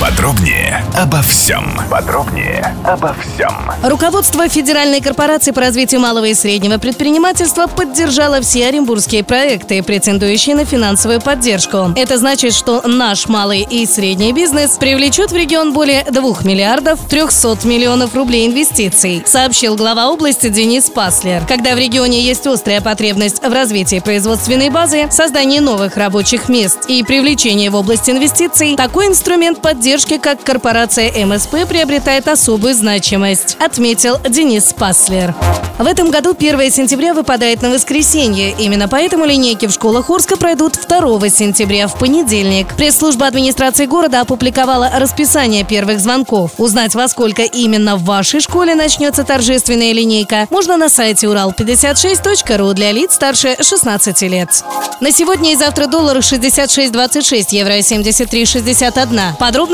Подробнее обо всем. Подробнее обо всем. Руководство Федеральной корпорации по развитию малого и среднего предпринимательства поддержало все оренбургские проекты, претендующие на финансовую поддержку. Это значит, что наш малый и средний бизнес привлечет в регион более 2 миллиардов 300 миллионов рублей инвестиций, сообщил глава области Денис Паслер. Когда в регионе есть острая потребность в развитии производственной базы, создании новых рабочих мест и привлечении в область инвестиций, такой инструмент поддержки поддержки, как корпорация МСП приобретает особую значимость, отметил Денис Паслер. В этом году 1 сентября выпадает на воскресенье. Именно поэтому линейки в школах Орска пройдут 2 сентября в понедельник. Пресс-служба администрации города опубликовала расписание первых звонков. Узнать, во сколько именно в вашей школе начнется торжественная линейка, можно на сайте урал56.ру для лиц старше 16 лет. На сегодня и завтра доллар 66.26, евро 73.61.